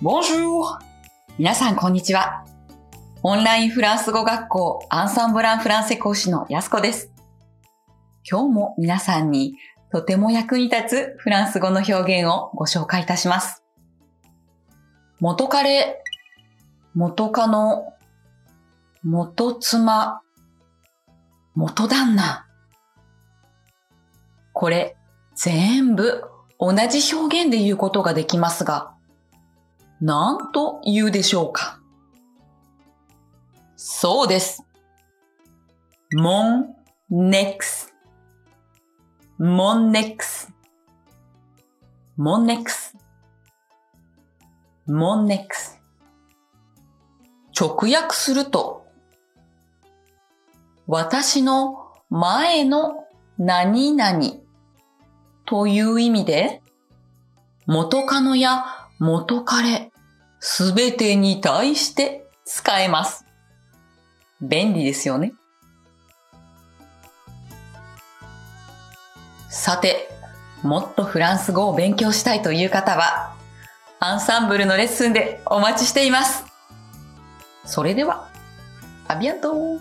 Bonjour! 皆さん、こんにちは。オンラインフランス語学校アンサンブランフランセ講師のやすこです。今日も皆さんにとても役に立つフランス語の表現をご紹介いたします。元彼、元カノ、元妻、元旦那。これ全部同じ表現で言うことができますが、何と言うでしょうか？そうです。mon nex mon nex mon nex mon nex 直訳すると、私の前の何々という意味で、元カノや元彼すべてに対して使えます。便利ですよね。さて、もっとフランス語を勉強したいという方は、アンサンブルのレッスンでお待ちしています。それでは、アビアント